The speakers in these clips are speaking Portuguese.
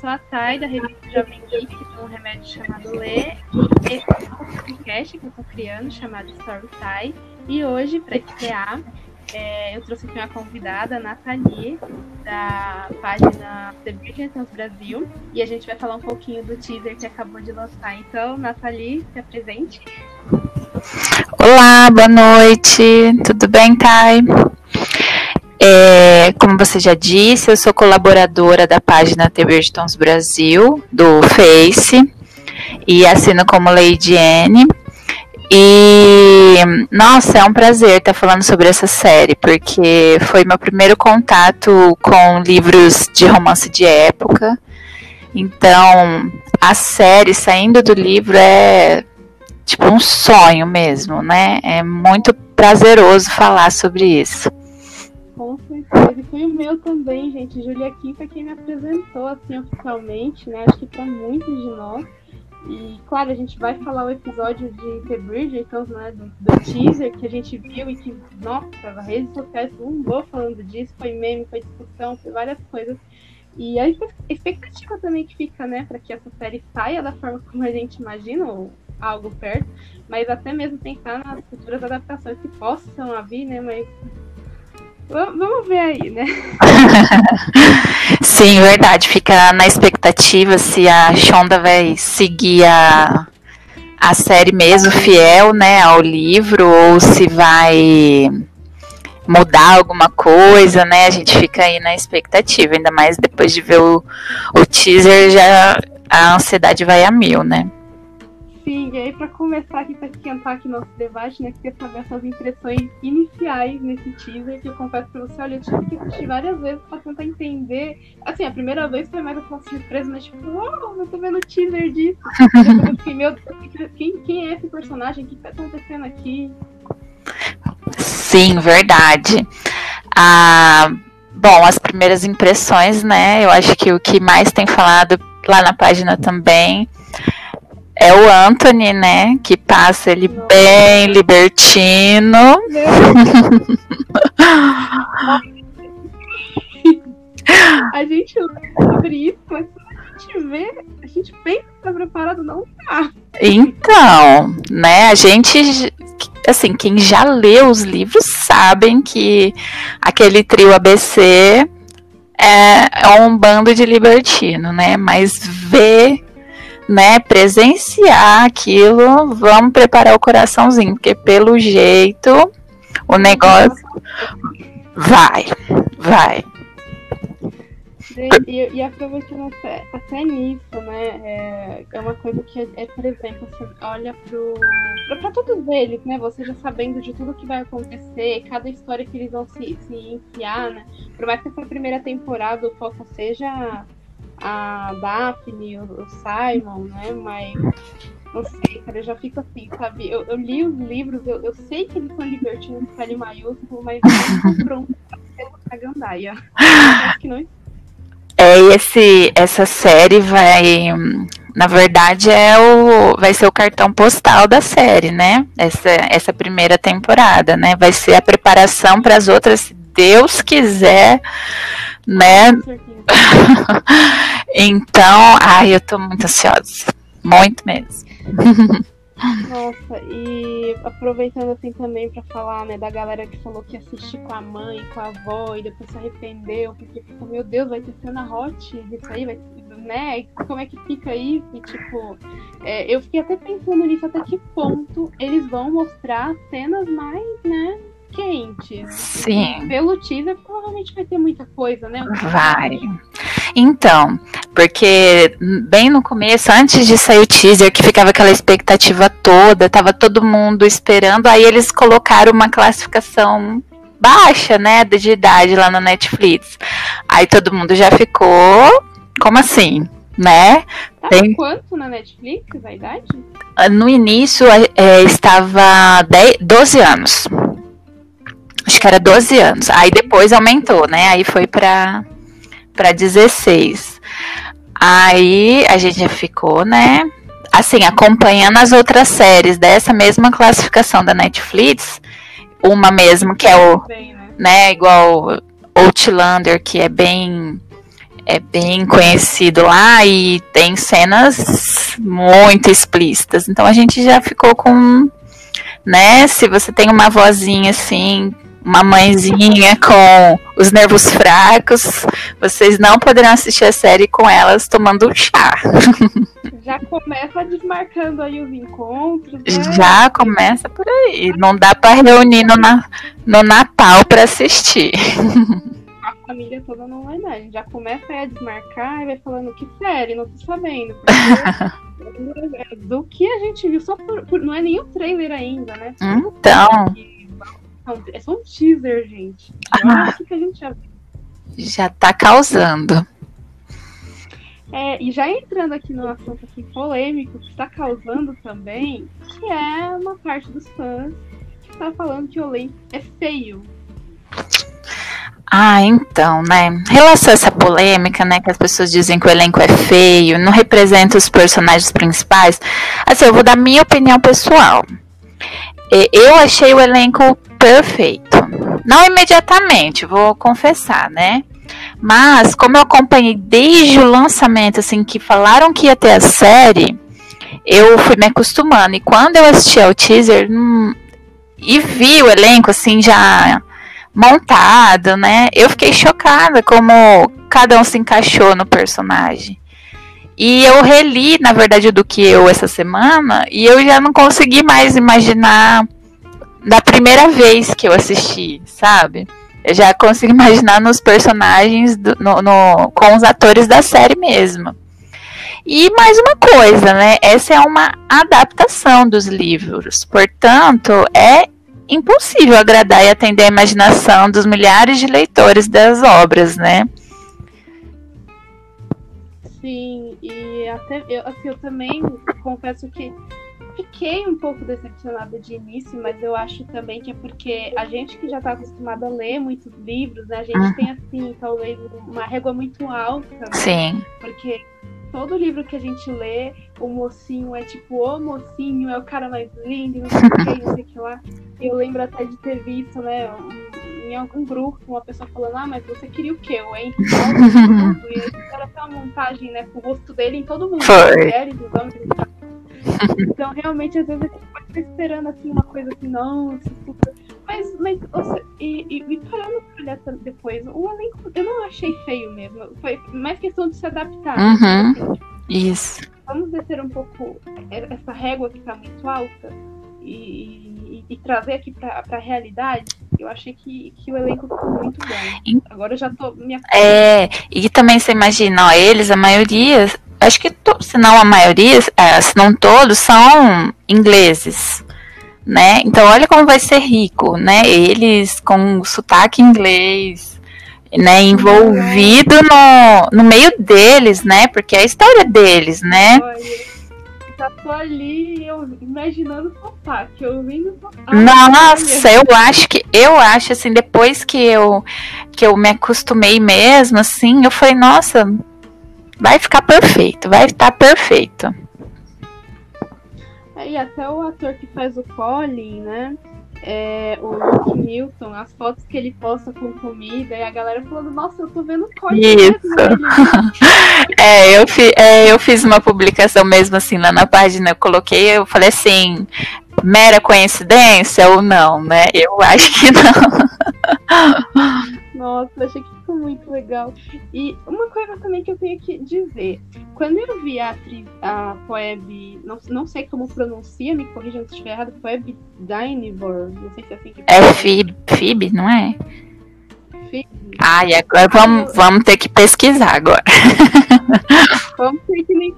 sou a Thay, da revista Jovem Geek, que tem um remédio chamado Lê. E esse um podcast que eu tô criando, chamado Story Thay. E hoje, para estrear, é, eu trouxe aqui uma convidada, a Nathalie, da página The Bridgertons Brasil. E a gente vai falar um pouquinho do teaser que acabou de lançar. Então, Nathalie, se apresente. Olá, boa noite. Tudo bem, Thay? É, como você já disse, eu sou colaboradora da página TV Tons Brasil, do Face, e assino como Lady N. E, nossa, é um prazer estar falando sobre essa série, porque foi meu primeiro contato com livros de romance de época. Então, a série saindo do livro é tipo um sonho mesmo, né? É muito prazeroso falar sobre isso. Com certeza. E foi o meu também, gente. Julia aqui foi quem me apresentou, assim, oficialmente, né? Acho que para muitos de nós. E, claro, a gente vai falar o episódio de The Bridgerton, né? Do, do, teaser que a gente viu e que, nossa, as redes sociais bombou falando disso. Foi meme, foi discussão, foi várias coisas. E a expectativa também que fica, né, para que essa série saia da forma como a gente imagina, ou algo perto, mas até mesmo pensar nas futuras adaptações que possam vir, né, mas Vamos ver aí, né? Sim, verdade. Fica na expectativa se a Shonda vai seguir a, a série mesmo, fiel né, ao livro, ou se vai mudar alguma coisa, né? A gente fica aí na expectativa, ainda mais depois de ver o, o teaser, já a ansiedade vai a mil, né? Sim, e aí para começar aqui, para esquentar aqui nosso debate, né, queria saber suas impressões iniciais nesse teaser, que eu confesso para você, olha, eu tive que assistir várias vezes para tentar entender. Assim, a primeira vez foi mais aquela surpresa, mas tipo, uau, eu tô vendo o teaser disso. eu fiquei, meu Deus, quem, quem é esse personagem? O que tá acontecendo aqui? Sim, verdade. Ah, bom, as primeiras impressões, né? Eu acho que o que mais tem falado lá na página também é o Anthony, né? Que passa ele bem libertino. a gente lê sobre isso, mas a gente vê, a gente pensa que tá preparado, não tá. Então, né, a gente, assim, quem já leu os livros sabem que aquele trio ABC é, é um bando de libertino, né? Mas ver né, presenciar aquilo, vamos preparar o coraçãozinho, porque pelo jeito o negócio vai, vai. E, e aproveitando até, até nisso, né? É, é uma coisa que é, é por exemplo, você olha pro. Pra, pra, todos eles, né? Você já sabendo de tudo que vai acontecer, cada história que eles vão se, se enfiar, né? Por mais que essa primeira temporada o foco seja a Daphne, o, o Simon, né? Mas não sei, cara, eu já fico assim, sabe? Eu, eu li os livros, eu, eu, sei que eles são libertinos com L maiúsculo, mas pronto pra gandaia. Acho que não é, esse, essa série vai, na verdade, é o, vai ser o cartão postal da série, né? Essa, essa primeira temporada, né? Vai ser a preparação para as outras, se Deus quiser, né? então, ai, eu tô muito ansiosa. Muito mesmo. Nossa, e aproveitando assim também para falar, né, da galera que falou que assistiu com a mãe, com a avó e depois se arrependeu, porque ficou, meu Deus, vai ter cena hot isso aí, vai né? Como é que fica isso? E, tipo, é, eu fiquei até pensando nisso, até que ponto eles vão mostrar cenas mais, né, quentes. Sim. Pelo teaser, provavelmente vai ter muita coisa, né? Vai. Então, porque bem no começo, antes de sair o teaser, que ficava aquela expectativa toda, tava todo mundo esperando, aí eles colocaram uma classificação baixa, né, de idade lá no Netflix. Aí todo mundo já ficou, como assim? Né? Tá Tem... quanto na Netflix a idade? No início é, estava 10, 12 anos. Acho que era 12 anos. Aí depois aumentou, né? Aí foi para para 16. Aí a gente já ficou, né? Assim, acompanhando as outras séries dessa mesma classificação da Netflix, uma mesmo que é o, bem, né? né? Igual Outlander, que é bem é bem conhecido lá e tem cenas muito explícitas. Então a gente já ficou com, né? Se você tem uma vozinha assim, uma mãezinha com os nervos fracos, vocês não poderão assistir a série com elas tomando um chá. Já começa desmarcando aí os encontros. Né? Já começa por aí. Não dá para reunir no, na, no Natal para assistir. A família toda não vai dar. A gente já começa a desmarcar e vai falando que série, não tô sabendo. do que a gente viu, só por, por, não é o trailer ainda, né? Então. É só um teaser, gente. Ah, que a gente já Já tá causando. É, e já entrando aqui no assunto assim, polêmico, que está causando também, que é uma parte dos fãs que está falando que o elenco é feio. Ah, então, né? Em relação a essa polêmica, né? Que as pessoas dizem que o elenco é feio, não representa os personagens principais. Assim, eu vou dar minha opinião pessoal. Eu achei o elenco perfeito. Não imediatamente, vou confessar, né? Mas, como eu acompanhei desde o lançamento, assim, que falaram que ia ter a série, eu fui me acostumando. E quando eu assisti ao teaser hum, e vi o elenco, assim, já montado, né? Eu fiquei chocada como cada um se encaixou no personagem. E eu reli, na verdade, do que eu essa semana, e eu já não consegui mais imaginar da primeira vez que eu assisti, sabe? Eu já consigo imaginar nos personagens, do, no, no, com os atores da série mesmo. E mais uma coisa, né? Essa é uma adaptação dos livros. Portanto, é impossível agradar e atender a imaginação dos milhares de leitores das obras, né? Sim, e até eu, assim, eu também confesso que fiquei um pouco decepcionada de início, mas eu acho também que é porque a gente que já está acostumado a ler muitos livros, né? A gente uhum. tem, assim, talvez uma régua muito alta. Né? Sim. Porque todo livro que a gente lê, o mocinho é tipo o mocinho, é o cara mais lindo, não sei o que, não sei o que lá. Eu lembro até de ter visto, né, em algum grupo, uma pessoa falando, ah, mas você queria o quê? O Henry E aí era até uma montagem, né, com o rosto dele em todo mundo. Foi. Mulheres, os homens, então, realmente, às vezes a gente pode estar esperando assim, uma coisa assim, nossa, super. Mas, mas e, e, e, parando pra olhar depois, o elenco eu não achei feio mesmo. Foi mais questão de se adaptar. Uhum. Assim, Isso. Vamos descer um pouco essa régua que tá muito alta e, e, trazer aqui pra, pra realidade. Eu achei que, que o elenco ficou muito bom. Agora eu já tô. Minha... É, e também você imagina, ó, eles, a maioria acho que, se não a maioria, é, se não todos, são ingleses, né? Então, olha como vai ser rico, né? Eles com sotaque inglês, né? Envolvido no, no meio deles, né? Porque é a história deles, né? já tô ali eu imaginando sotaque, ouvindo sotaque. Nossa, eu acho que eu acho assim, depois que eu que eu me acostumei mesmo, assim, eu falei, nossa, Vai ficar perfeito, vai estar perfeito. É, e até o ator que faz o Colin, né? É, o Luke Newton, as fotos que ele posta com comida e a galera falando, nossa, eu tô vendo o Colin. Isso. é, eu fi, é, eu fiz uma publicação mesmo assim lá na página, eu coloquei, eu falei assim, mera coincidência ou não, né? Eu acho que não. Nossa, achei que ficou muito legal. E uma coisa também que eu tenho que dizer. Quando eu vi a atriz, a Phoebe, não, não sei como pronuncia, me corrijam se estiver errado, Phoebe Dynevor, não sei se é assim que É Phoebe, Phoebe não é? Ah, e agora vamos, vamos ter que pesquisar agora. Vamos ter que nem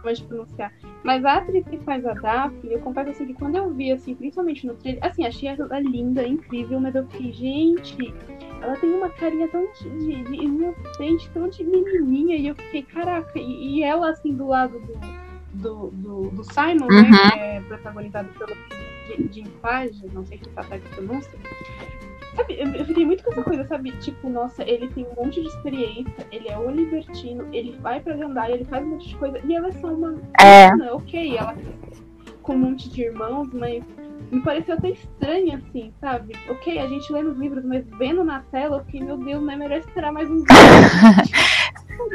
saber. É, de pronunciar. Mas a atriz que faz a Daphne, eu confesso assim que quando eu vi, assim, principalmente no trailer, assim, achei ela linda, incrível, mas eu fiquei, gente, ela tem uma carinha tão de, de, inocente, tão de menininha, e eu fiquei, caraca, e, e ela, assim, do lado do, do, do, do Simon, né, uhum. né, que é protagonizado pelo Jim Page, não sei que tá a pronúncia, Sabe, eu, fiquei muito com essa coisa, sabe? Tipo, nossa, ele tem um monte de experiência, ele é o libertino, ele vai pra Gandalf, ele faz um monte de coisa, e ela é só uma. É. ok, ela. com um monte de irmãos, mas me pareceu até estranho, assim, sabe? Ok, a gente lê nos livros, mas vendo na tela, eu fiquei, meu Deus, não é melhor esperar mais um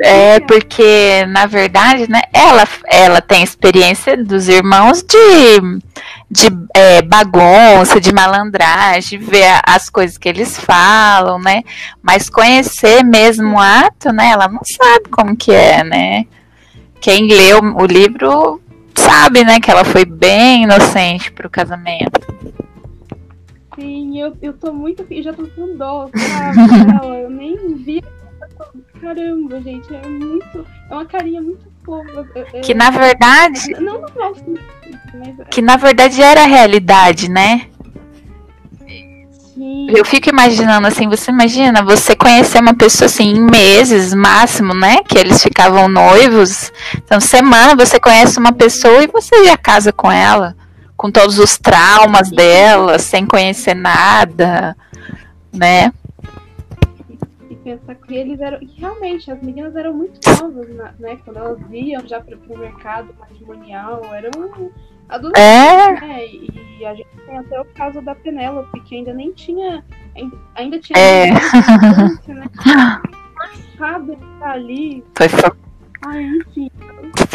É, porque, na verdade, né, ela, ela tem experiência dos irmãos de, de é, bagunça, de malandragem, ver as coisas que eles falam, né? Mas conhecer mesmo o ato, né? Ela não sabe como que é, né? Quem leu o livro sabe, né, que ela foi bem inocente pro casamento. Sim, eu, eu tô muito. Eu já tô com dó, sabe? eu nem vi. Caramba, gente, é muito. É uma carinha muito fofa. Que na verdade. Não, não gosto. Mas... Que na verdade era a realidade, né? Eu fico imaginando assim, você imagina você conhecer uma pessoa assim em meses máximo, né? Que eles ficavam noivos. Então, semana você conhece uma pessoa e você já casa com ela, com todos os traumas dela, sem conhecer nada, né? E pensar que eles eram. E realmente, as meninas eram muito novas, né? Quando elas iam já para o mercado matrimonial, eram adolescentes, é. né? E a gente tem até o caso da Penélope, que ainda nem tinha. Ainda tinha. É. Né? Sabe, tá ali. Foi. Ai, enfim.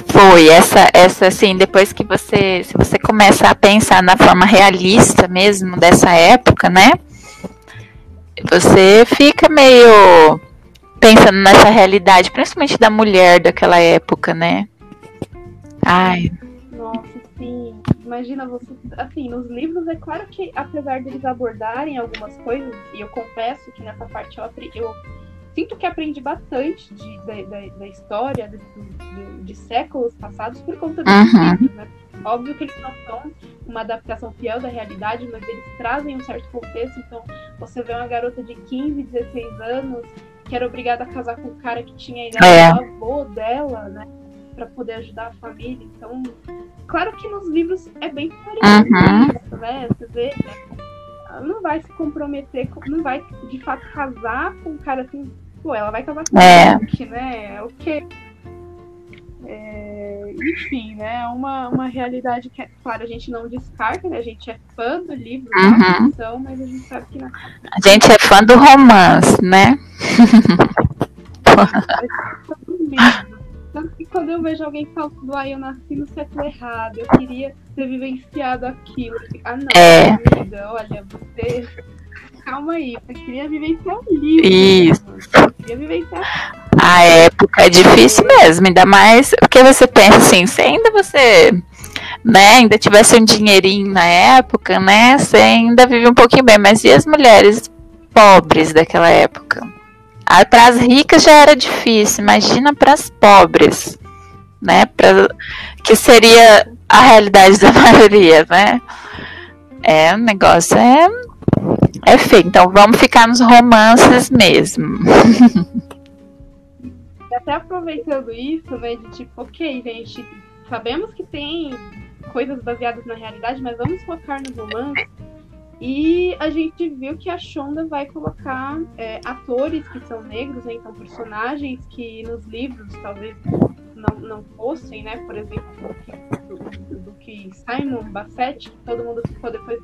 Foi, essa, essa, assim, depois que você, se você começa a pensar na forma realista mesmo dessa época, né? Você fica meio pensando nessa realidade, principalmente da mulher daquela época, né? Ai. Sim, imagina você. Assim, nos livros é claro que, apesar deles abordarem algumas coisas, e eu confesso que nessa parte eu, eu sinto que aprendi bastante de, da, da, da história de, de, de, séculos passados por conta dos uhum. livros, né? Óbvio que eles não são uma adaptação fiel da realidade, mas eles trazem um certo contexto. Então, você vê uma garota de 15, 16 anos que era obrigada a casar com um cara que tinha a idade é. do avô dela, né? para poder ajudar a família. Então, claro que nos livros é bem parecido, uhum. né? Você vê, ela não vai se comprometer, não vai de fato casar com um cara assim, pô, ela vai casar com é. um né? O que é, enfim, né? É uma, uma realidade que, claro, a gente não descarta, né? A gente é fã do livro, uhum. da ficção, mas a gente sabe que. Na... A gente é fã do romance, né? Tanto que quando eu vejo alguém falando, ah, eu nasci no século errado, eu queria ter vivenciado aquilo. Ah, não, é. amiga, olha, você. Calma aí, você queria vivenciar um livro. Isso. Você queria vivenciar. A época é difícil mesmo, ainda mais porque você pensa assim, se ainda você né, ainda tivesse um dinheirinho na época, né, você ainda vive um pouquinho bem, mas e as mulheres pobres daquela época? Ah, para as ricas já era difícil, imagina para as pobres, né? Pra, que seria a realidade da maioria, né? É, o negócio é, é feio. Então vamos ficar nos romances mesmo. Até aproveitando isso, né? De tipo, ok, gente, sabemos que tem coisas baseadas na realidade, mas vamos focar no romance. E a gente viu que a Shonda vai colocar é, atores que são negros, né? então personagens que nos livros talvez não, não fossem, né? Por exemplo, do, do, que Simon Bassett, que todo mundo ficou depois.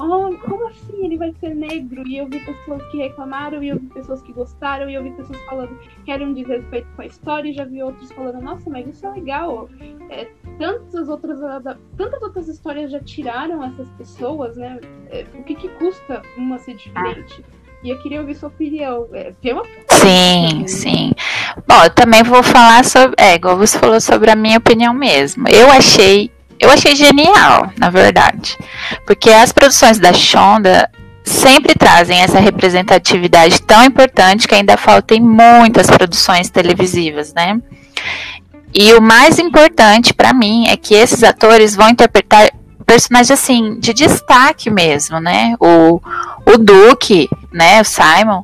Oh, como assim ele vai ser negro? E eu vi pessoas que reclamaram, e eu vi pessoas que gostaram, e eu vi pessoas falando que era um desrespeito com a história, e já vi outros falando, nossa, mas isso é legal. É, tantas outras tantas outras histórias já tiraram essas pessoas, né? É, o que, que custa uma ser diferente? E eu queria ouvir sua opinião. É, tem uma Sim, sim. Bom, eu também vou falar sobre. É, igual você falou sobre a minha opinião mesmo. Eu achei. Eu achei genial, na verdade. Porque as produções da Shonda sempre trazem essa representatividade tão importante que ainda falta em muitas produções televisivas, né? E o mais importante para mim é que esses atores vão interpretar personagens assim de destaque mesmo, né? O, o Duke, né, o Simon,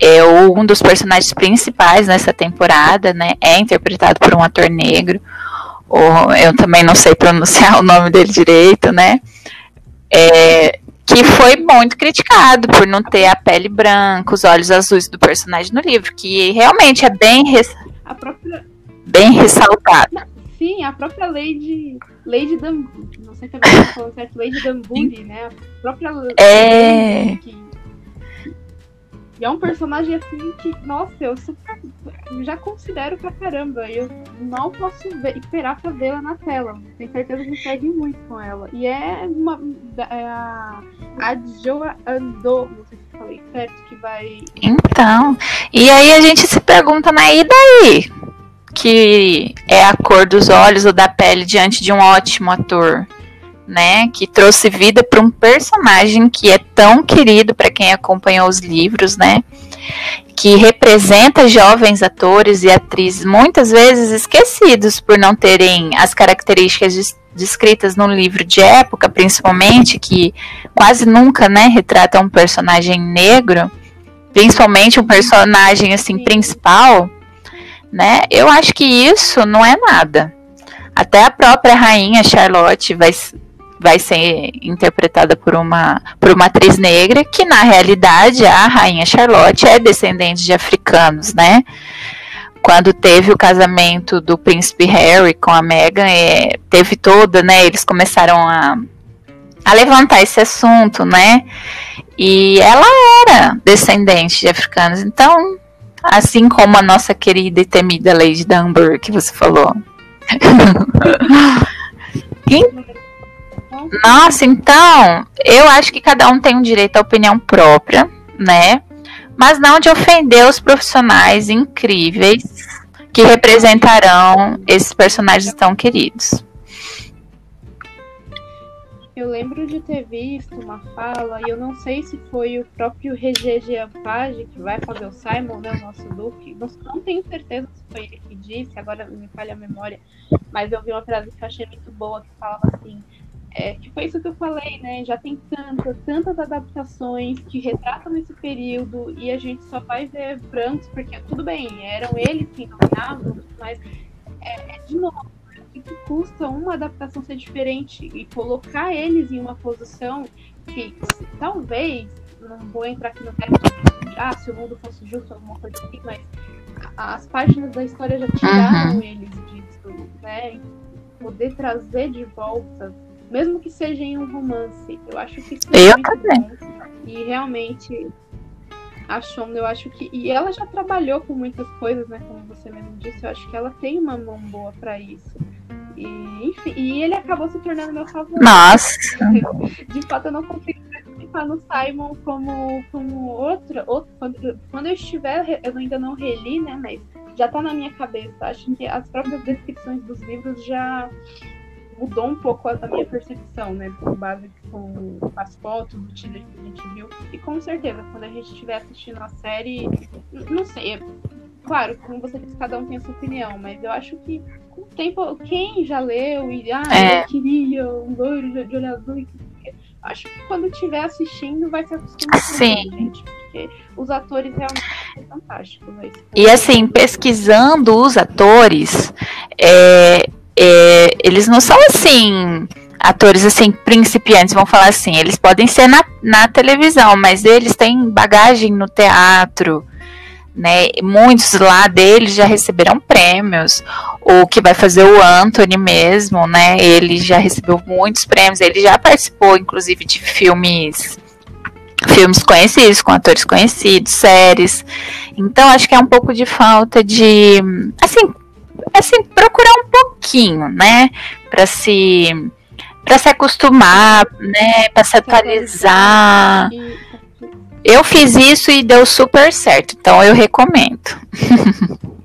é um dos personagens principais nessa temporada, né? É interpretado por um ator negro. Ou, eu também não sei pronunciar o nome dele direito, né? É, que foi muito criticado por não ter a pele branca, os olhos azuis do personagem no livro, que realmente é bem res... própria... bem ressaltado. Sim, a própria Lady. Lady Dan. Não sei se eu falando certo, Lady Danbury, né? A própria é... que, e é um personagem assim que, nossa, eu super, já considero pra caramba. Eu não posso ver, esperar pra vê-la na tela. Tenho certeza que me segue muito com ela. E é uma. É a, a Joa Andou, não sei se falei certo, que vai. Então. E aí a gente se pergunta, né? E daí? Que é a cor dos olhos ou da pele diante de um ótimo ator né, que trouxe vida para um personagem que é tão querido para quem acompanhou os livros, né, que representa jovens atores e atrizes muitas vezes esquecidos por não terem as características descritas no livro de época, principalmente que quase nunca, né, retrata um personagem negro, principalmente um personagem assim principal, né? Eu acho que isso não é nada. Até a própria rainha Charlotte vai vai ser interpretada por uma, por uma atriz negra, que na realidade a rainha Charlotte é descendente de africanos, né? Quando teve o casamento do príncipe Harry com a Meghan, é, teve toda, né? Eles começaram a, a levantar esse assunto, né? E ela era descendente de africanos, então, assim como a nossa querida e temida Lady Dunbar, que você falou. Nossa, então, eu acho que cada um tem um direito à opinião própria, né? Mas não de ofender os profissionais incríveis que representarão esses personagens tão queridos. Eu lembro de ter visto uma fala, e eu não sei se foi o próprio Regé Giampage que vai fazer o Simon, né, o nosso Duque. Não tenho certeza se foi ele que disse, agora me falha a memória, mas eu vi uma frase que eu achei muito boa, que falava assim, é, que foi isso que eu falei, né? Já tem tantas, tantas adaptações que retratam esse período e a gente só vai ver brancos, porque tudo bem, eram eles que dominavam, mas é, é de novo, o que custa uma adaptação ser diferente e colocar eles em uma posição que talvez, não vou entrar aqui no mérito ah, se o mundo fosse justo, alguma coisa assim, mas as páginas da história já tiraram uhum. eles disso, né? Poder trazer de volta mesmo que seja em um romance. Eu acho que isso é eu muito também. bom. E realmente a Shonda, eu acho que. E ela já trabalhou com muitas coisas, né? Como você mesmo disse, eu acho que ela tem uma mão boa para isso. E, enfim, e ele acabou se tornando meu favorito. Nossa! De fato, eu não consigo participar no Simon como, como outra. outra quando, quando eu estiver, eu ainda não reli, né? Mas já tá na minha cabeça. Acho que as próprias descrições dos livros já mudou um pouco a, a, minha percepção, né? Com base com as fotos do teaser que a gente viu. E com certeza, quando a gente estiver assistindo a série, não sei, é, claro, como você disse, cada um tem a sua opinião, mas eu acho que com o tempo, quem já leu e ah, é. eu queria um loiro de, de olho azul, acho que quando estiver assistindo vai se acostumar Sim. com gente, porque os atores realmente são fantásticos. Né? E assim, pesquisando os atores, é, é, eles não são assim atores assim principiantes, vão falar assim, eles podem ser na, na televisão, mas eles têm bagagem no teatro, né? Muitos lá deles já receberam prêmios. O que vai fazer o Anthony mesmo, né? Ele já recebeu muitos prêmios, ele já participou inclusive de filmes filmes conhecidos, com atores conhecidos, séries. Então acho que é um pouco de falta de assim, assim, procurar um pouquinho, né? Para se para se acostumar, né, para se atualizar. Eu fiz isso e deu super certo, então eu recomendo.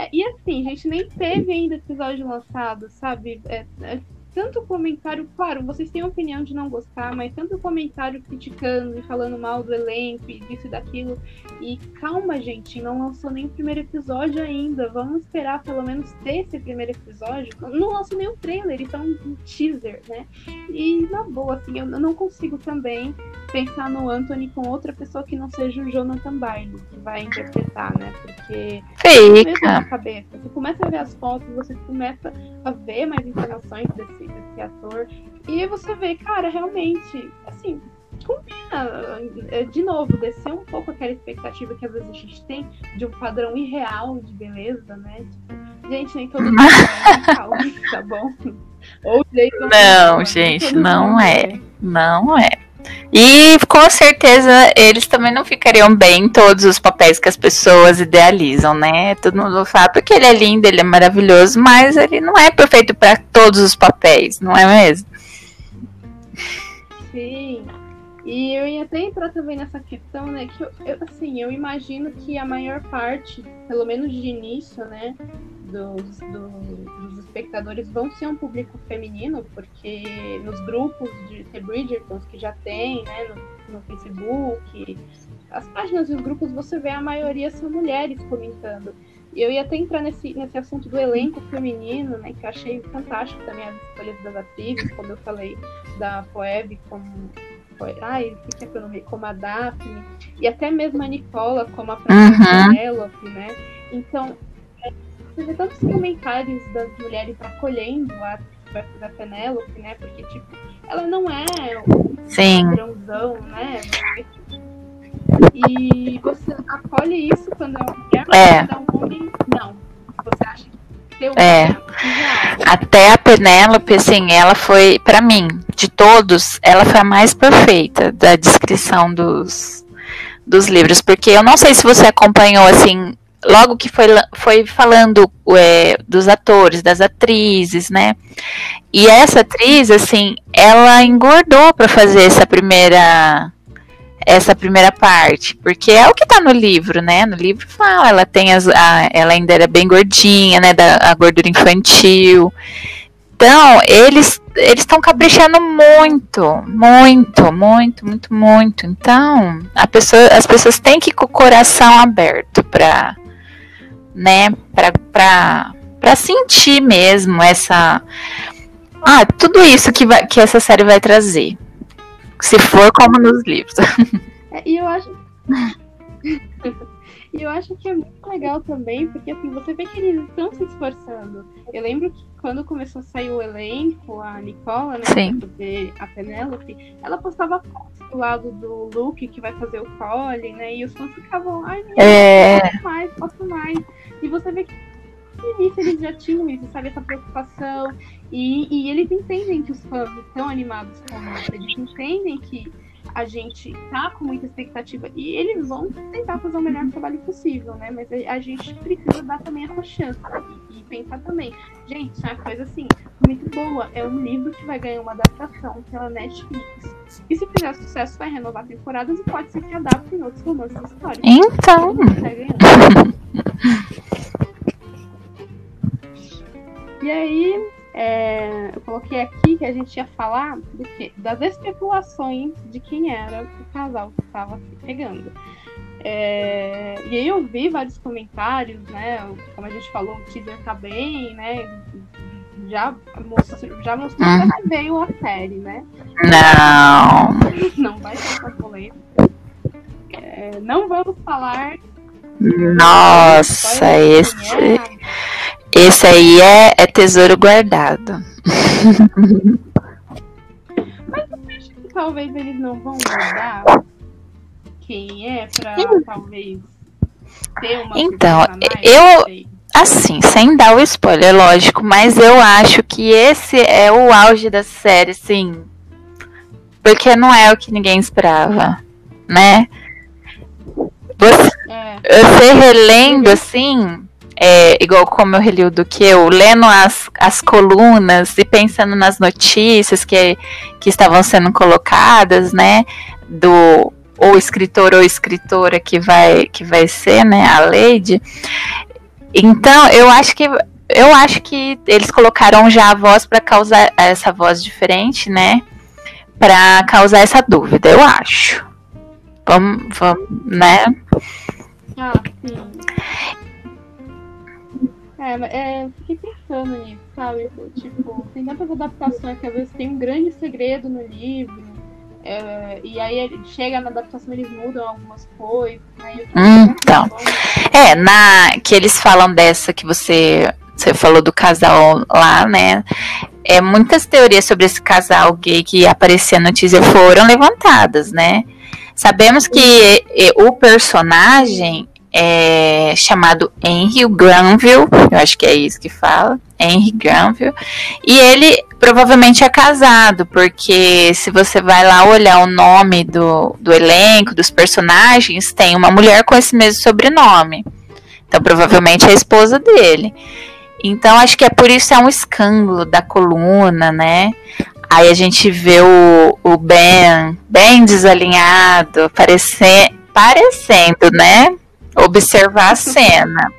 É, e assim, a gente nem teve ainda episódio lançado, sabe? É, é, tanto comentário, claro, vocês têm a opinião de não gostar, mas tanto comentário criticando e falando mal do elenco e disso e daquilo. E calma, gente, não lançou nem o primeiro episódio ainda. Vamos esperar pelo menos ter esse primeiro episódio. Não lançou nem o trailer, então um teaser, né? E na boa, assim, eu não consigo também pensar no Anthony com outra pessoa que não seja o Jonathan Bailey, que vai interpretar, né? Porque fica na cabeça. Você começa a ver as fotos, você começa a ver mais informações desse desse, desse ator. E você vê, cara, realmente, assim, combina. É, de novo, descer um pouco aquela expectativa que às vezes a gente tem de um padrão irreal de beleza, né? Tipo, Gente, nem todo mundo é calma, tá bom? Ou Jason Não, gente, não é. Não é. E com certeza eles também não ficariam bem em todos os papéis que as pessoas idealizam, né? Todo mundo fala porque ele é lindo, ele é maravilhoso, mas ele não é perfeito para todos os papéis, não é mesmo? Sim. E eu ia até entrar também nessa questão, né? Que eu, eu, assim, eu imagino que a maior parte, pelo menos de início, né, dos, do, dos espectadores vão ser um público feminino, porque nos grupos de The Bridgertons que já tem, né, no, no Facebook, as páginas e os grupos você vê a maioria são mulheres comentando. E eu ia até entrar nesse, nesse assunto do elenco feminino, né, que eu achei fantástico também as escolhas das atrizes, como eu falei da Phoebe como ai, que é pronome, como a Daphne, e até mesmo a Nicola como a Francesca uhum. Penelope, né? Então, você vê tantos comentários das mulheres acolhendo a da Penélope, né? Porque, tipo, ela não é um Sim. padrãozão, né? E você acolhe isso quando é uma mulher, é. quando é um homem, não. Você acha que é. Até a Penélope, assim, ela foi, para mim, de todos, ela foi a mais perfeita da descrição dos, dos livros. Porque eu não sei se você acompanhou, assim, logo que foi, foi falando é, dos atores, das atrizes, né? E essa atriz, assim, ela engordou para fazer essa primeira essa primeira parte, porque é o que tá no livro, né? No livro fala, ela tem as, a, ela ainda era bem gordinha, né? Da a gordura infantil. Então, eles eles estão caprichando muito, muito, muito, muito, muito. Então, pessoa, as pessoas têm que ir com o coração aberto para né, para sentir mesmo essa ah, tudo isso que vai, que essa série vai trazer. Se for como nos livros. É, e eu acho E eu acho que é muito legal também, porque assim, você vê que eles estão se esforçando. Eu lembro que quando começou a sair o elenco, a Nicola, né, Sim. pra fazer a Penélope, ela postava fotos do lado do Luke que vai fazer o Colin, né? E os fãs ficavam, ai, meu, é... posso mais, posso mais. E você vê que no início eles já tinham isso, sabe, essa preocupação. E, e eles entendem que os fãs estão animados com isso, eles entendem que a gente tá com muita expectativa e eles vão tentar fazer o melhor trabalho possível, né? Mas a gente precisa dar também essa chance e, e pensar também. Gente, é uma coisa assim, muito boa. É um livro que vai ganhar uma adaptação pela Netflix. E se fizer sucesso, vai renovar temporadas e pode ser que adapte em outros romances históricos. Então. E aí, é, eu coloquei aqui que a gente ia falar do quê? Das especulações de quem era o casal que estava se pegando. É, e aí eu vi vários comentários, né? Como a gente falou, o teaser tá bem, né? Já mostrou, já mostrou uhum. que veio a série, né? Não! Não vai ser essa polêmica. É, não vamos falar. Nossa, esse. Esse aí é, é tesouro guardado. Mas você acha que talvez eles não vão guardar quem é pra talvez ter uma Então, eu. Assim, sem dar o spoiler, lógico, mas eu acho que esse é o auge da série, sim. Porque não é o que ninguém esperava, né? Você, é. você relendo assim, é, igual como eu reli o do que eu, lendo as, as colunas e pensando nas notícias que, que estavam sendo colocadas, né, do ou escritor ou escritora que vai que vai ser, né, a Lady. Então, eu acho que eu acho que eles colocaram já a voz para causar essa voz diferente, né? Para causar essa dúvida, eu acho. Vamos, vamos né? Ah. É, é, fiquei pensando nisso, sabe? Tipo, tem tantas adaptações que às vezes tem um grande segredo no livro. É, e aí chega na adaptação eles mudam algumas coisas, né? Então. É, na que eles falam dessa que você você falou do casal lá, né? É, muitas teorias sobre esse casal gay que aparecia no teaser foram levantadas, né? Sabemos que o personagem é, chamado Henry Granville, eu acho que é isso que fala, Henry Granville, e ele provavelmente é casado, porque se você vai lá olhar o nome do, do elenco, dos personagens, tem uma mulher com esse mesmo sobrenome. Então, provavelmente é a esposa dele. Então, acho que é por isso é um escândalo da coluna, né? Aí a gente vê o, o Ben bem desalinhado, parecendo, parecendo, né? Observar a cena.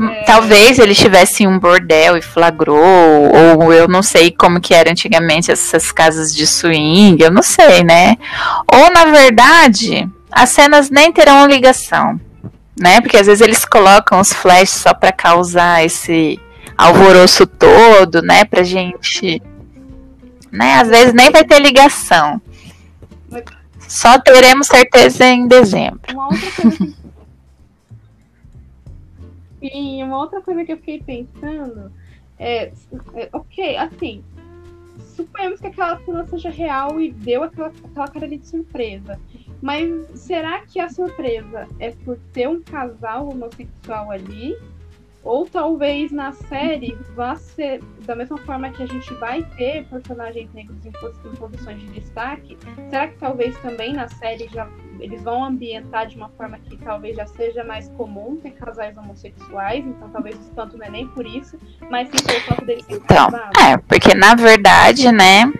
É. Talvez ele estivesse em um bordel e flagrou, ou eu não sei como que era antigamente essas casas de swing, eu não sei, né? Ou na verdade, as cenas nem terão ligação, né? Porque às vezes eles colocam os flashes só para causar esse alvoroço todo, né, pra gente né? Às vezes nem vai ter ligação. Só teremos certeza em dezembro. Uma outra coisa Sim, uma outra coisa que eu fiquei pensando é, é ok, assim, suponhamos que aquela cena seja real e deu aquela, aquela cara de surpresa. Mas será que a surpresa é por ter um casal homossexual ali? Ou talvez na série vá ser da mesma forma que a gente vai ter personagens negros em, em posições de destaque. Será que talvez também na série já eles vão ambientar de uma forma que talvez já seja mais comum ter casais homossexuais, então talvez o espanto não é nem por isso, mas sim pelo fato deles Então, é, porque na verdade, né,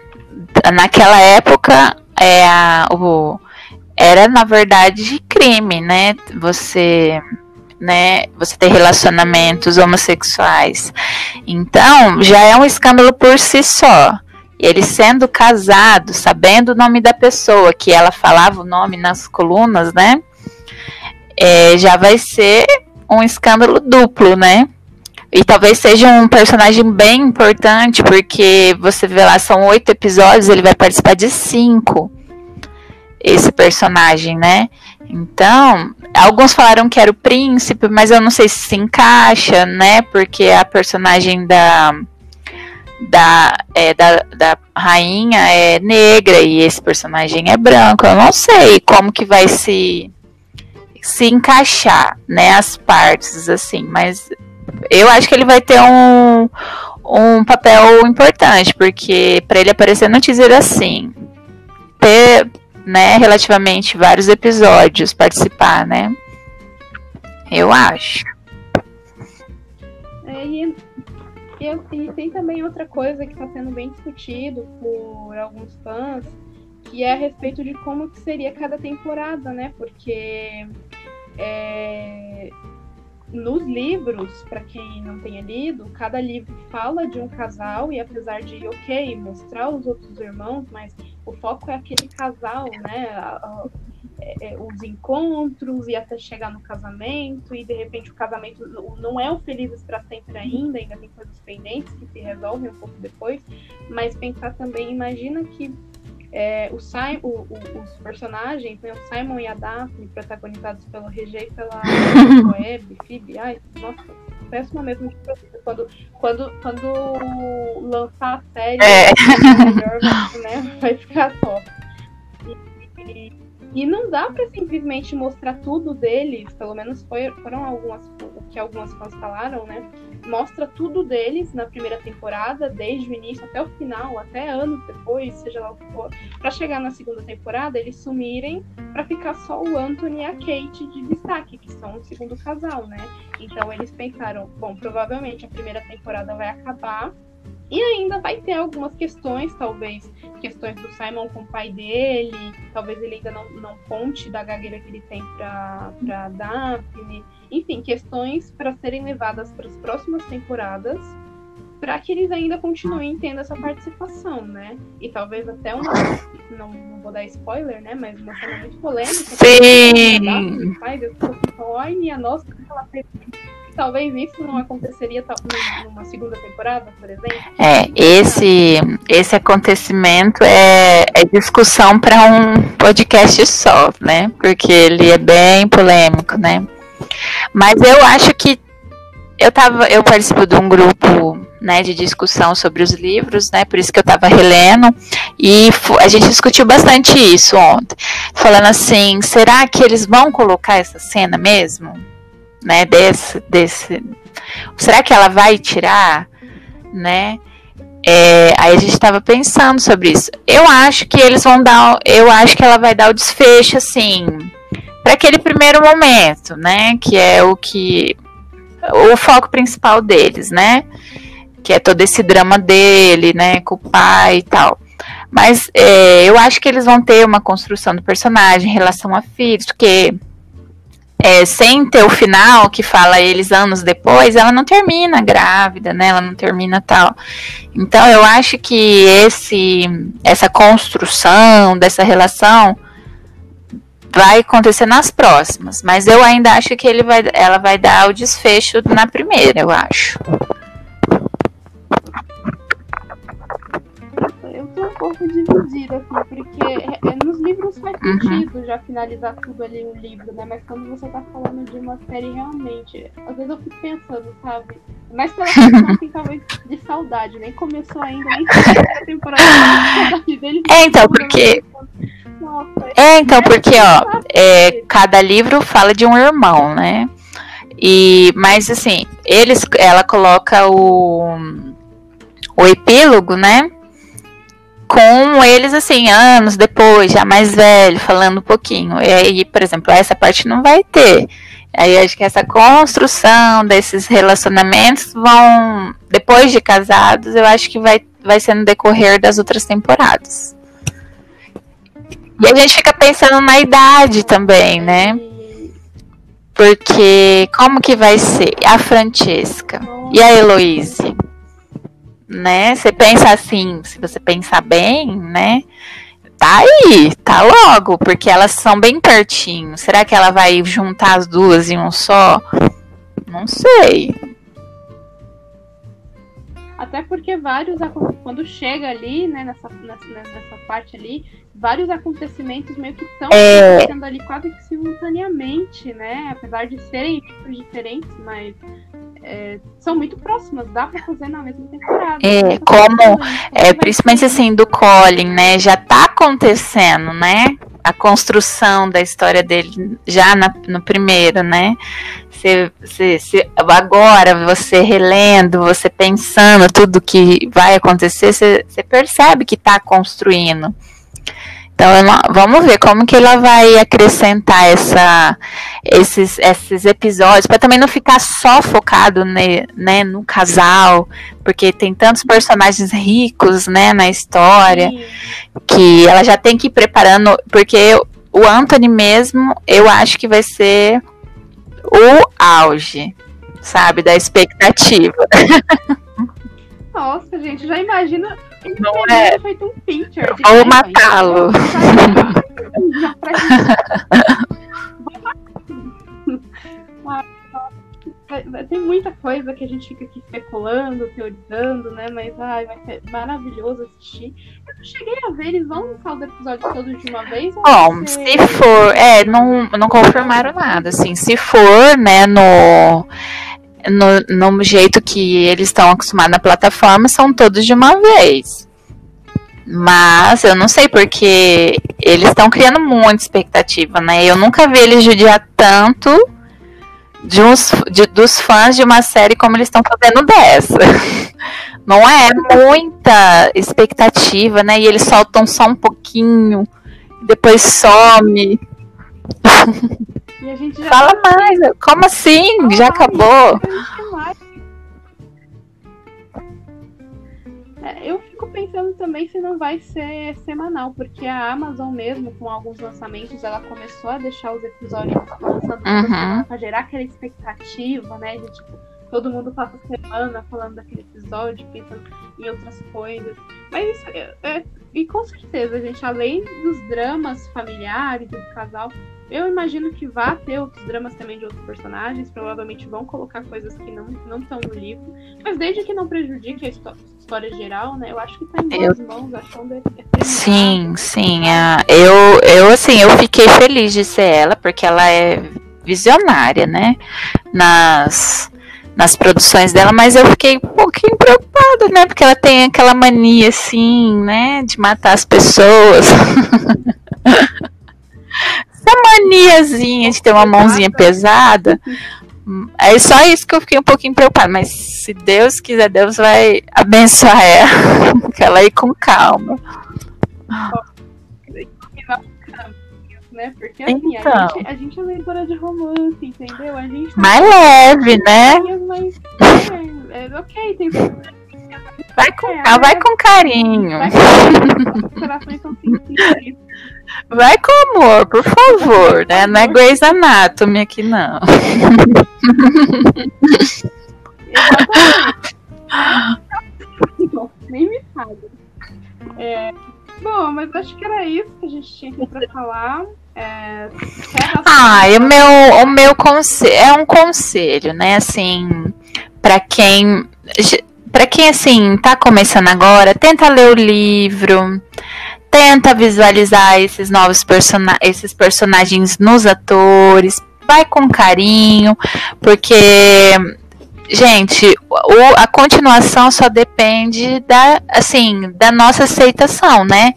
naquela época é a, o, era na verdade crime, né? Você né, você ter relacionamentos homossexuais. Então, já é um escândalo por si só. Ele sendo casado, sabendo o nome da pessoa, que ela falava o nome nas colunas, né? É, já vai ser um escândalo duplo, né? E talvez seja um personagem bem importante, porque você vê lá, são oito episódios, ele vai participar de cinco. Esse personagem, né? Então, alguns falaram que era o príncipe, mas eu não sei se se encaixa, né? Porque a personagem da da, é, da, da rainha é negra e esse personagem é branco. Eu não sei como que vai se se encaixar, né, as partes assim, mas eu acho que ele vai ter um, um papel importante, porque para ele aparecer no teaser assim, ter né, relativamente vários episódios participar, né? Eu acho. É, e, e, tem também outra coisa que está sendo bem discutido por alguns fãs, que é a respeito de como que seria cada temporada, né? Porque é, nos livros, para quem não tenha lido, cada livro fala de um casal e apesar de, ok, mostrar os outros irmãos, mas o foco é aquele casal, né? É, é, os encontros e até chegar no casamento e de repente o casamento não é o felizes para sempre ainda, ainda tem coisas pendentes que se resolvem um pouco depois, mas pensar também, imagina que é, o, Simon, o, o, os personagens, né, o Simon e a Daphne, protagonizados pelo Regé e pela Web, Phoebe, ai, nossa, péssima mesmo quando, quando, quando lançar a série, é. melhor, né, vai ficar top. E, e, e não dá para simplesmente mostrar tudo deles, pelo menos foi, foram algumas que algumas fãs falaram, né? Mostra tudo deles na primeira temporada, desde o início até o final, até anos depois, seja lá o que for, para chegar na segunda temporada eles sumirem para ficar só o Anthony e a Kate de destaque, que são o segundo casal, né? Então eles pensaram, bom, provavelmente a primeira temporada vai acabar e ainda vai ter algumas questões, talvez, questões do Simon com o pai dele, talvez ele ainda não, não conte da gagueira que ele tem para Daphne. Enfim, questões para serem levadas para as próximas temporadas, para que eles ainda continuem tendo essa participação, né? E talvez até uma. Não, não vou dar spoiler, né? Mas uma cena muito polêmica. Sim! Faz, eu fico assim, olha, nossa, o que ela fez talvez isso não aconteceria numa segunda temporada, por exemplo. É, esse, esse acontecimento é, é discussão para um podcast só, né? Porque ele é bem polêmico, né? Mas eu acho que eu tava, eu participo de um grupo né, de discussão sobre os livros, né, por isso que eu estava relendo, e a gente discutiu bastante isso ontem, falando assim, será que eles vão colocar essa cena mesmo, né, desse, desse, será que ela vai tirar, né, é, aí a gente estava pensando sobre isso. Eu acho que eles vão dar, eu acho que ela vai dar o desfecho assim, para aquele primeiro momento, né, que é o que o foco principal deles, né? Que é todo esse drama dele, né? Com o pai e tal. Mas é, eu acho que eles vão ter uma construção do personagem em relação a filhos, porque é, sem ter o final que fala eles anos depois, ela não termina grávida, né? Ela não termina tal. Então eu acho que esse essa construção dessa relação vai acontecer nas próximas, mas eu ainda acho que ele vai, ela vai dar o desfecho na primeira, eu acho. Tô um pouco dividida, assim, porque é, é, nos livros faz uhum. sentido uhum. já finalizar tudo ali no livro, né? Mas quando você tá falando de uma série realmente, às vezes eu fico pensando, sabe? Mas pela questão, assim, talvez de saudade, nem começou ainda, nem a temporada dele. É, então, porque. É, então, porque, ó, é, cada livro fala de um irmão, né? E, mas assim, eles, ela coloca o, o epílogo, né? Com eles, assim, anos depois, já mais velho, falando um pouquinho. E aí, por exemplo, essa parte não vai ter. Aí acho que essa construção desses relacionamentos vão, depois de casados, eu acho que vai, vai ser no decorrer das outras temporadas. E a gente fica pensando na idade também, né? Porque como que vai ser a Francesca e a Heloise? Né? Você pensa assim, se você pensar bem, né? Tá aí, tá logo, porque elas são bem pertinho. Será que ela vai juntar as duas em um só? Não sei. Até porque vários, quando chega ali, né, nessa, nessa, nessa parte ali, vários acontecimentos meio que estão é... acontecendo ali quase que simultaneamente, né? Apesar de serem tipos diferentes, mas é, são muito próximas, dá pra fazer na mesma temporada. É, como, é, principalmente assim, do Colin, né? Já tá acontecendo, né? A construção da história dele já na, no primeiro, né? Você, você, agora, você relendo, você pensando tudo que vai acontecer, você, você percebe que está construindo. Então vamos ver como que ela vai acrescentar essa, esses, esses episódios, para também não ficar só focado né, né, no casal, porque tem tantos personagens ricos né, na história, Sim. que ela já tem que ir preparando, porque o Anthony mesmo, eu acho que vai ser o auge, sabe, da expectativa. Nossa, gente, já imagina não é. Feito um picture Vou matá-lo. Tem muita coisa que a gente fica aqui especulando, teorizando, né? Mas ai, vai ser maravilhoso assistir. Eu não cheguei a ver, eles vão lançar os episódios todos de uma vez? Bom, ser... se for, é, não, não confirmaram nada, assim. Se for, né, no no, no jeito que eles estão acostumados na plataforma, são todos de uma vez. Mas eu não sei porque eles estão criando muita expectativa, né? Eu nunca vi eles judiar tanto de uns, de, dos fãs de uma série como eles estão fazendo dessa. Não é muita expectativa, né? E eles soltam só um pouquinho, depois some. Fala mais, como assim? Já acabou? É, eu fico pensando também se não vai ser semanal, porque a Amazon mesmo, com alguns lançamentos, ela começou a deixar os episódios lançando uhum. pra gerar aquela expectativa, né? De tipo, todo mundo passa a semana falando daquele episódio, pensando em outras coisas. Mas isso é, é, e com certeza, gente, além dos dramas familiares do casal, eu imagino que vá ter outros dramas também de outros personagens, provavelmente vão colocar coisas que não não estão no livro, mas desde que não prejudique a história geral, né? Eu acho que tá em boas eu... mãos, é, é Sim, sim, é, eu eu assim, eu fiquei feliz de ser ela porque ela é visionária, né? Nas nas produções dela, mas eu fiquei um pouquinho preocupada, né? Porque ela tem aquela mania assim, né, de matar as pessoas. Essa maniazinha de ter uma mãozinha pesada. É só isso que eu fiquei um pouquinho preocupada. Mas se Deus quiser, Deus vai abençoar ela. que ela ir com calma. Né? Porque assim, então. a, gente, a gente é leitora de romance, entendeu? A gente tá mais leve, né? É, é, ok, tem Vai com, é, vai com carinho. Vai com, Vai com amor, por favor, né? Não é Grey's Anatomy aqui, não. Nem me fale. É, bom, mas acho que era isso que a gente tinha aqui pra falar. É, ah, o meu, o meu conselho é um conselho, né? Assim, para quem para quem assim tá começando agora, tenta ler o livro, tenta visualizar esses novos persona esses personagens nos atores, vai com carinho, porque gente, o, a continuação só depende da assim, da nossa aceitação, né?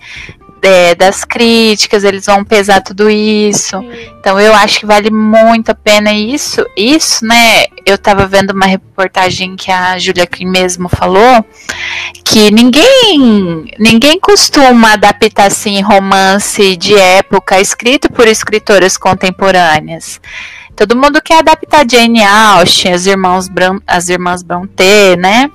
É, das críticas, eles vão pesar tudo isso. Então eu acho que vale muito a pena isso. Isso, né? Eu tava vendo uma reportagem que a Julia Klim mesmo falou que ninguém ninguém costuma adaptar assim romance de época escrito por escritoras contemporâneas. Todo mundo quer adaptar Jane Austen, as irmãs as irmãs Brontë, né?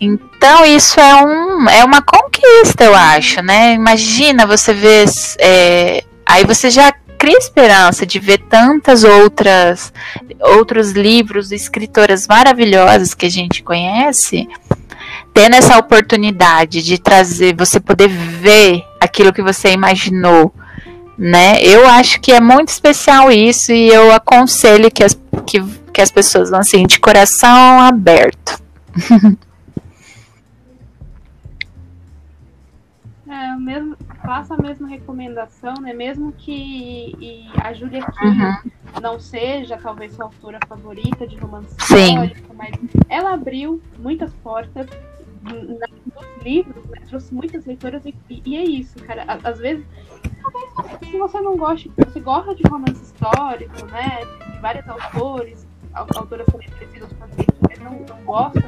Então isso é, um, é uma conquista, eu acho, né? Imagina você ver. É, aí você já cria esperança de ver tantas outras outros livros, escritoras maravilhosas que a gente conhece, tendo essa oportunidade de trazer, você poder ver aquilo que você imaginou, né? Eu acho que é muito especial isso e eu aconselho que as, que, que as pessoas vão assim de coração aberto. faça a mesma recomendação, né? Mesmo que a Julia Kim uhum. não seja talvez sua autora favorita de romance histórico, mas ela abriu muitas portas nos livros, né? trouxe muitas leitoras e, e, é isso, cara. Às vezes, se você não gosta, você gosta de romance histórico, né? De vários autores, autoras com a não, não gosta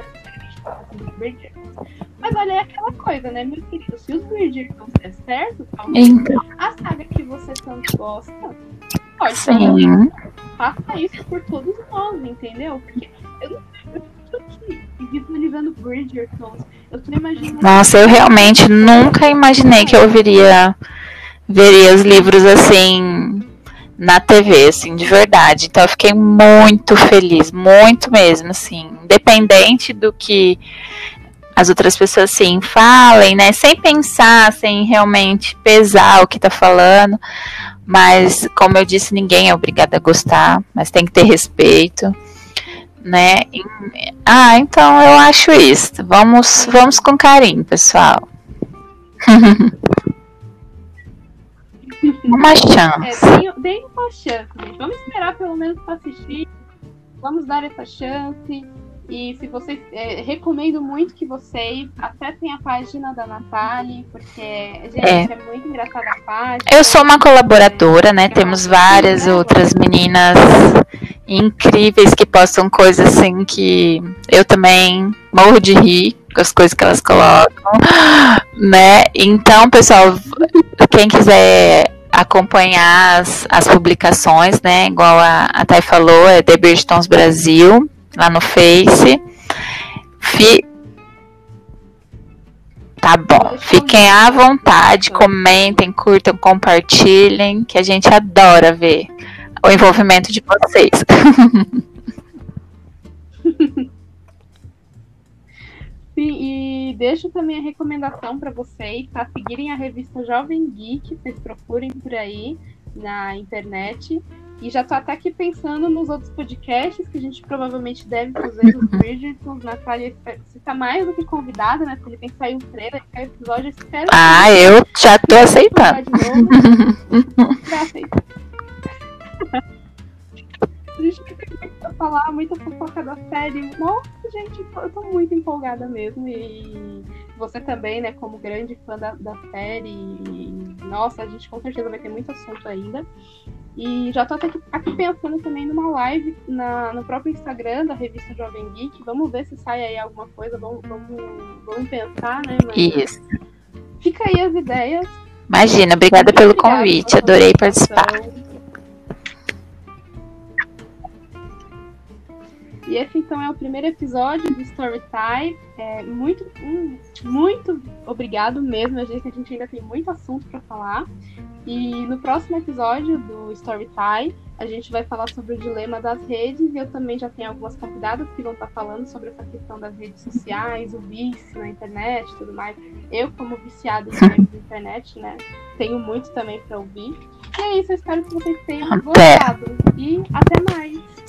mas olha, é aquela coisa, né, meu querido? Se os Bridgerton der certo, talvez então. a saga que você tanto gosta pode Sim. Faça isso por todos nós, entendeu? Porque eu não tô aqui visualizando Bridgerton. Eu tô imaginando. Nossa, eu realmente nunca imaginei que eu viria veria os livros assim na TV, assim, de verdade. Então eu fiquei muito feliz, muito mesmo, assim, independente do que as outras pessoas sim falem, né? Sem pensar, sem realmente pesar o que tá falando. Mas, como eu disse, ninguém é obrigado a gostar, mas tem que ter respeito, né? Ah, então eu acho isso. Vamos, vamos com carinho, pessoal. uma chance. É, deem uma chance, gente. Vamos esperar pelo menos para assistir. Vamos dar essa chance. E se vocês. É, recomendo muito que vocês acessem a página da Natália, porque, gente, é, é muito engraçada a página. Eu sou uma colaboradora, né? Temos várias outras meninas incríveis que postam coisas assim que eu também morro de rir com as coisas que elas colocam, né? Então, pessoal, quem quiser acompanhar as, as publicações, né? Igual a, a Thay falou, é The Bridgetons Brasil lá no Face. Fi... Tá bom. Fiquem à vontade, comentem, curtam, compartilhem, que a gente adora ver o envolvimento de vocês. Sim, e deixo também a recomendação para vocês, tá? Seguirem a revista Jovem Geek, vocês procurem por aí na internet. E já tô até aqui pensando nos outros podcasts que a gente provavelmente deve fazer dos Bridgerton. Natália, você tá mais do que convidada, né? Porque tem que sair um trailer, é episódio. Espero ah, eu já tô aceitando. já aceito. A gente tem muito pra falar, muita fofoca da série. Nossa, gente, eu tô muito empolgada mesmo. E você também, né, como grande fã da, da série. Nossa, a gente com certeza vai ter muito assunto ainda. E já tô até aqui, aqui pensando também numa live na, no próprio Instagram da revista Jovem Geek. Vamos ver se sai aí alguma coisa. Vamos, vamos, vamos pensar, né? Mas Isso. Fica aí as ideias. Imagina, obrigada Muito pelo convite. Adorei participar. E esse então é o primeiro episódio do Storytime. É, muito, um, muito obrigado mesmo. Eu sei que a gente ainda tem muito assunto para falar. E no próximo episódio do Storytime, a gente vai falar sobre o dilema das redes. E eu também já tenho algumas convidadas que vão estar falando sobre essa questão das redes sociais, o vício na internet e tudo mais. Eu, como viciada em internet, né, tenho muito também para ouvir. E é isso, eu espero que vocês tenham gostado. E até mais!